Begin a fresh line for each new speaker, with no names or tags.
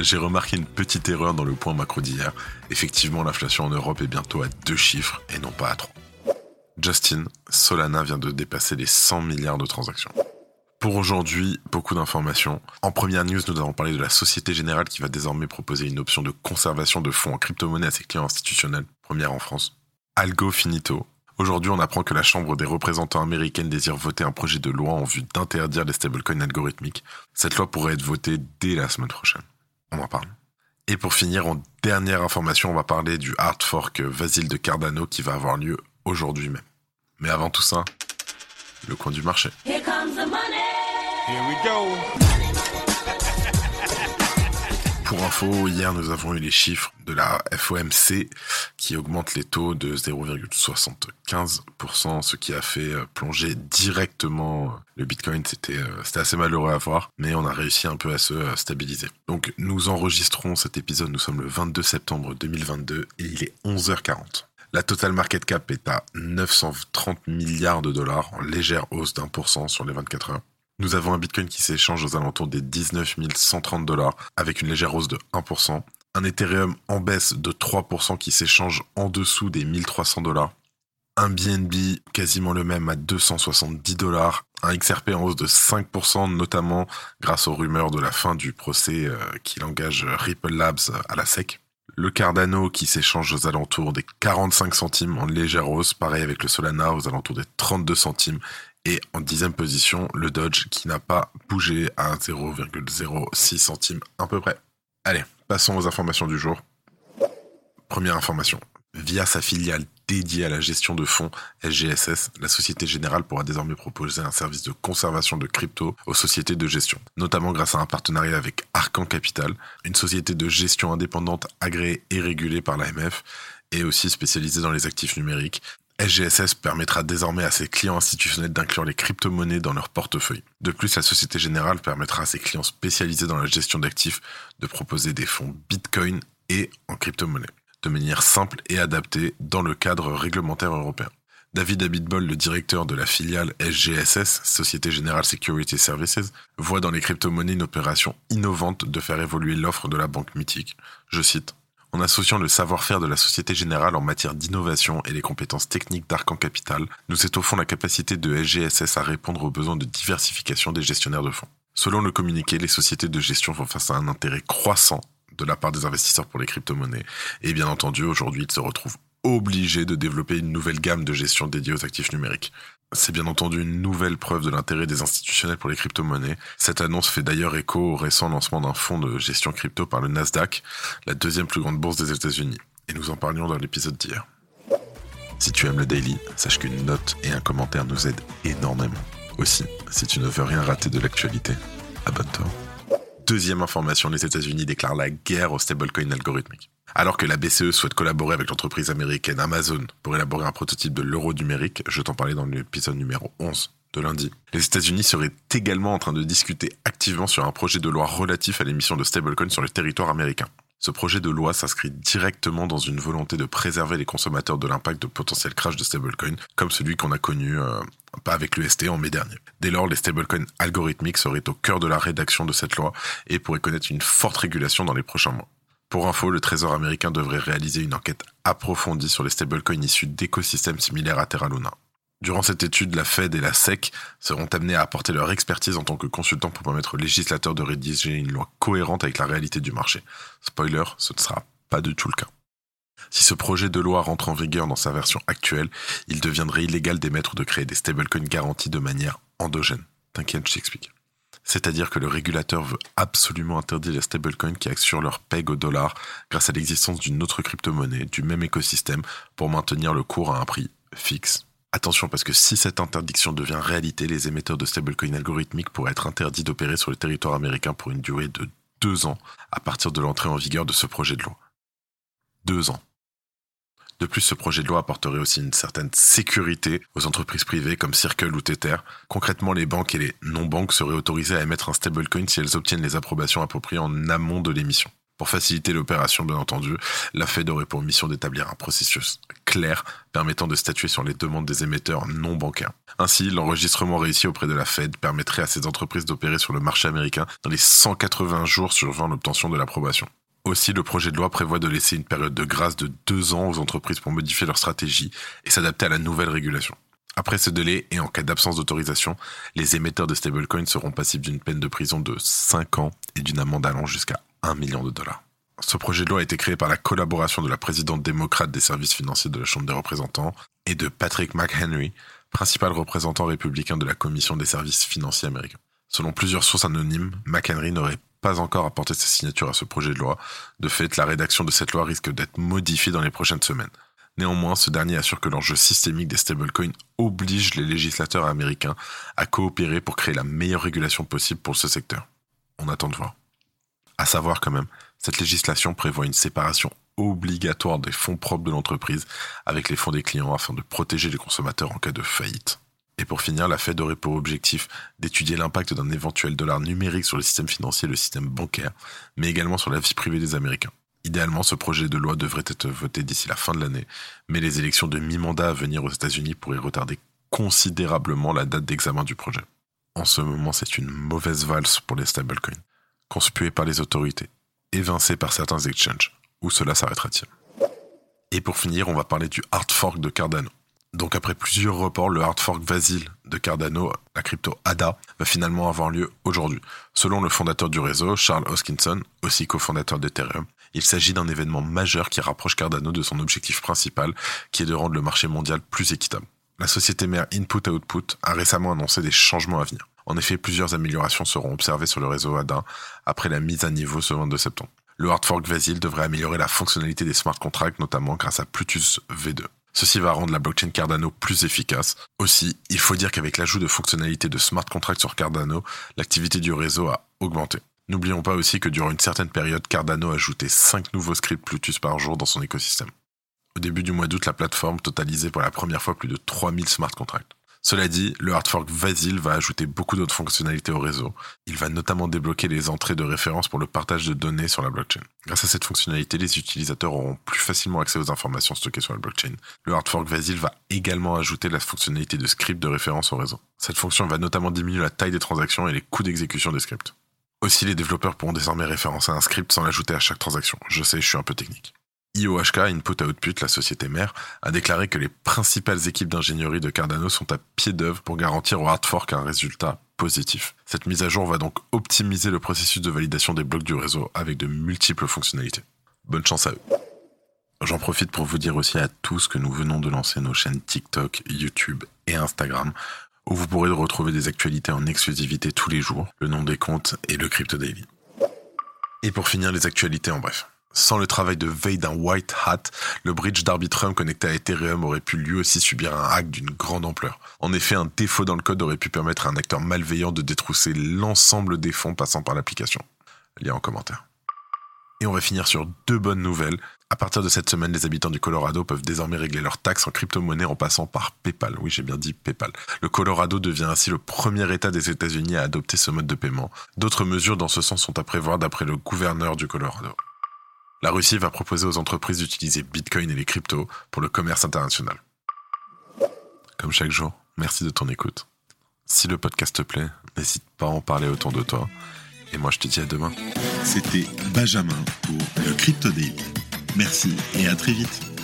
J'ai remarqué une petite erreur dans le point macro d'hier. Effectivement, l'inflation en Europe est bientôt à deux chiffres et non pas à trois. Justin, Solana vient de dépasser les 100 milliards de transactions. Pour aujourd'hui, beaucoup d'informations. En première news, nous avons parlé de la Société Générale qui va désormais proposer une option de conservation de fonds en crypto-monnaie à ses clients institutionnels, première en France. Algo Finito. Aujourd'hui, on apprend que la Chambre des représentants américaine désire voter un projet de loi en vue d'interdire les stablecoins algorithmiques. Cette loi pourrait être votée dès la semaine prochaine. On en parle. Et pour finir, en dernière information, on va parler du hard fork Vasile de Cardano qui va avoir lieu aujourd'hui même. Mais avant tout ça, le coin du marché.
Here comes the money.
Here we go.
Hier nous avons eu les chiffres de la FOMC qui augmente les taux de 0,75%, ce qui a fait euh, plonger directement le Bitcoin. C'était euh, c'était assez malheureux à voir, mais on a réussi un peu à se euh, stabiliser. Donc nous enregistrons cet épisode, nous sommes le 22 septembre 2022 et il est 11h40. La total market cap est à 930 milliards de dollars en légère hausse d'un pour cent sur les 24 heures. Nous avons un Bitcoin qui s'échange aux alentours des 19 130 dollars avec une légère hausse de 1%. Un Ethereum en baisse de 3% qui s'échange en dessous des 1300 dollars. Un BNB quasiment le même à 270 dollars. Un XRP en hausse de 5% notamment grâce aux rumeurs de la fin du procès euh, qui engage Ripple Labs à la SEC. Le Cardano qui s'échange aux alentours des 45 centimes en légère hausse, pareil avec le Solana aux alentours des 32 centimes et en dixième position, le Dodge qui n'a pas bougé à 0,06 centimes à peu près. Allez, passons aux informations du jour. Première information. Via sa filiale dédiée à la gestion de fonds SGSS, la Société Générale pourra désormais proposer un service de conservation de crypto aux sociétés de gestion, notamment grâce à un partenariat avec Arcan Capital, une société de gestion indépendante agréée et régulée par l'AMF et aussi spécialisée dans les actifs numériques SGSS permettra désormais à ses clients institutionnels d'inclure les crypto-monnaies dans leur portefeuille. De plus, la Société Générale permettra à ses clients spécialisés dans la gestion d'actifs de proposer des fonds Bitcoin et en crypto-monnaie, de manière simple et adaptée dans le cadre réglementaire européen. David Abitbol, le directeur de la filiale SGSS, Société Générale Security Services, voit dans les crypto-monnaies une opération innovante de faire évoluer l'offre de la banque mythique. Je cite en associant le savoir-faire de la Société Générale en matière d'innovation et les compétences techniques d'Arcan Capital, nous étoffons la capacité de SGSS à répondre aux besoins de diversification des gestionnaires de fonds. Selon le communiqué, les sociétés de gestion font face à un intérêt croissant de la part des investisseurs pour les crypto-monnaies. Et bien entendu, aujourd'hui, ils se retrouvent obligés de développer une nouvelle gamme de gestion dédiée aux actifs numériques. C'est bien entendu une nouvelle preuve de l'intérêt des institutionnels pour les crypto-monnaies. Cette annonce fait d'ailleurs écho au récent lancement d'un fonds de gestion crypto par le Nasdaq, la deuxième plus grande bourse des États-Unis. Et nous en parlions dans l'épisode d'hier. Si tu aimes le daily, sache qu'une note et un commentaire nous aident énormément. Aussi, si tu ne veux rien rater de l'actualité, abonne-toi. Deuxième information, les États-Unis déclarent la guerre aux stablecoins algorithmiques. Alors que la BCE souhaite collaborer avec l'entreprise américaine Amazon pour élaborer un prototype de l'euro numérique, je t'en parlais dans l'épisode numéro 11 de lundi, les États-Unis seraient également en train de discuter activement sur un projet de loi relatif à l'émission de stablecoins sur le territoire américain. Ce projet de loi s'inscrit directement dans une volonté de préserver les consommateurs de l'impact de potentiels crash de stablecoins, comme celui qu'on a connu euh, pas avec l'UST en mai dernier. Dès lors, les stablecoins algorithmiques seraient au cœur de la rédaction de cette loi et pourraient connaître une forte régulation dans les prochains mois. Pour info, le Trésor américain devrait réaliser une enquête approfondie sur les stablecoins issus d'écosystèmes similaires à Terra Luna. Durant cette étude, la Fed et la SEC seront amenés à apporter leur expertise en tant que consultants pour permettre aux législateurs de rédiger une loi cohérente avec la réalité du marché. Spoiler, ce ne sera pas du tout le cas. Si ce projet de loi rentre en vigueur dans sa version actuelle, il deviendrait illégal d'émettre ou de créer des stablecoins garantis de manière endogène. T'inquiète, je t'explique. C'est-à-dire que le régulateur veut absolument interdire les stablecoins qui assurent leur peg au dollar grâce à l'existence d'une autre crypto-monnaie du même écosystème pour maintenir le cours à un prix fixe. Attention parce que si cette interdiction devient réalité, les émetteurs de stablecoins algorithmiques pourraient être interdits d'opérer sur le territoire américain pour une durée de deux ans à partir de l'entrée en vigueur de ce projet de loi. Deux ans. De plus, ce projet de loi apporterait aussi une certaine sécurité aux entreprises privées comme Circle ou Tether. Concrètement, les banques et les non-banques seraient autorisées à émettre un stablecoin si elles obtiennent les approbations appropriées en amont de l'émission. Pour faciliter l'opération, bien entendu, la Fed aurait pour mission d'établir un processus clair permettant de statuer sur les demandes des émetteurs non bancaires. Ainsi, l'enregistrement réussi auprès de la Fed permettrait à ces entreprises d'opérer sur le marché américain dans les 180 jours suivant l'obtention de l'approbation. Aussi, le projet de loi prévoit de laisser une période de grâce de deux ans aux entreprises pour modifier leur stratégie et s'adapter à la nouvelle régulation. Après ce délai, et en cas d'absence d'autorisation, les émetteurs de stablecoins seront passibles d'une peine de prison de 5 ans et d'une amende allant jusqu'à 1 million de dollars. Ce projet de loi a été créé par la collaboration de la présidente démocrate des services financiers de la Chambre des représentants et de Patrick McHenry, principal représentant républicain de la Commission des services financiers américains. Selon plusieurs sources anonymes, McHenry n'aurait pas encore apporté sa signature à ce projet de loi. De fait, la rédaction de cette loi risque d'être modifiée dans les prochaines semaines. Néanmoins, ce dernier assure que l'enjeu systémique des stablecoins oblige les législateurs américains à coopérer pour créer la meilleure régulation possible pour ce secteur. On attend de voir. À savoir quand même, cette législation prévoit une séparation obligatoire des fonds propres de l'entreprise avec les fonds des clients afin de protéger les consommateurs en cas de faillite. Et pour finir, la Fed aurait pour objectif d'étudier l'impact d'un éventuel dollar numérique sur le système financier et le système bancaire, mais également sur la vie privée des Américains. Idéalement, ce projet de loi devrait être voté d'ici la fin de l'année, mais les élections de mi-mandat à venir aux États-Unis pourraient retarder considérablement la date d'examen du projet. En ce moment, c'est une mauvaise valse pour les stablecoins conspué par les autorités, évincé par certains exchanges. Où cela s'arrêtera-t-il? Et pour finir, on va parler du hard fork de Cardano. Donc après plusieurs reports, le hard fork Vasil de Cardano, la crypto ADA, va finalement avoir lieu aujourd'hui. Selon le fondateur du réseau, Charles Hoskinson, aussi cofondateur d'Ethereum, il s'agit d'un événement majeur qui rapproche Cardano de son objectif principal, qui est de rendre le marché mondial plus équitable. La société mère Input Output a récemment annoncé des changements à venir. En effet, plusieurs améliorations seront observées sur le réseau ADA après la mise à niveau ce 22 septembre. Le hard fork Vasil devrait améliorer la fonctionnalité des smart contracts, notamment grâce à Plutus V2. Ceci va rendre la blockchain Cardano plus efficace. Aussi, il faut dire qu'avec l'ajout de fonctionnalités de smart contracts sur Cardano, l'activité du réseau a augmenté. N'oublions pas aussi que durant une certaine période, Cardano a ajouté 5 nouveaux scripts Plutus par jour dans son écosystème. Au début du mois d'août, la plateforme totalisait pour la première fois plus de 3000 smart contracts. Cela dit, le hard fork Vasil va ajouter beaucoup d'autres fonctionnalités au réseau. Il va notamment débloquer les entrées de référence pour le partage de données sur la blockchain. Grâce à cette fonctionnalité, les utilisateurs auront plus facilement accès aux informations stockées sur la blockchain. Le hard fork Vasil va également ajouter la fonctionnalité de script de référence au réseau. Cette fonction va notamment diminuer la taille des transactions et les coûts d'exécution des scripts. Aussi, les développeurs pourront désormais référencer un script sans l'ajouter à chaque transaction. Je sais, je suis un peu technique. IOHK, Input Output, la société mère, a déclaré que les principales équipes d'ingénierie de Cardano sont à pied d'œuvre pour garantir au hard fork un résultat positif. Cette mise à jour va donc optimiser le processus de validation des blocs du réseau avec de multiples fonctionnalités. Bonne chance à eux. J'en profite pour vous dire aussi à tous que nous venons de lancer nos chaînes TikTok, YouTube et Instagram où vous pourrez retrouver des actualités en exclusivité tous les jours, le nom des comptes et le Crypto Daily. Et pour finir, les actualités en bref. Sans le travail de veille d'un white hat, le bridge d'Arbitrum connecté à Ethereum aurait pu lui aussi subir un hack d'une grande ampleur. En effet, un défaut dans le code aurait pu permettre à un acteur malveillant de détrousser l'ensemble des fonds passant par l'application. Lien en commentaire. Et on va finir sur deux bonnes nouvelles. À partir de cette semaine, les habitants du Colorado peuvent désormais régler leurs taxes en crypto-monnaie en passant par PayPal. Oui, j'ai bien dit PayPal. Le Colorado devient ainsi le premier État des États-Unis à adopter ce mode de paiement. D'autres mesures dans ce sens sont à prévoir d'après le gouverneur du Colorado. La Russie va proposer aux entreprises d'utiliser Bitcoin et les cryptos pour le commerce international. Comme chaque jour, merci de ton écoute. Si le podcast te plaît, n'hésite pas à en parler autour de toi. Et moi, je te dis à demain.
C'était Benjamin pour le Crypto Daily. Merci et à très vite.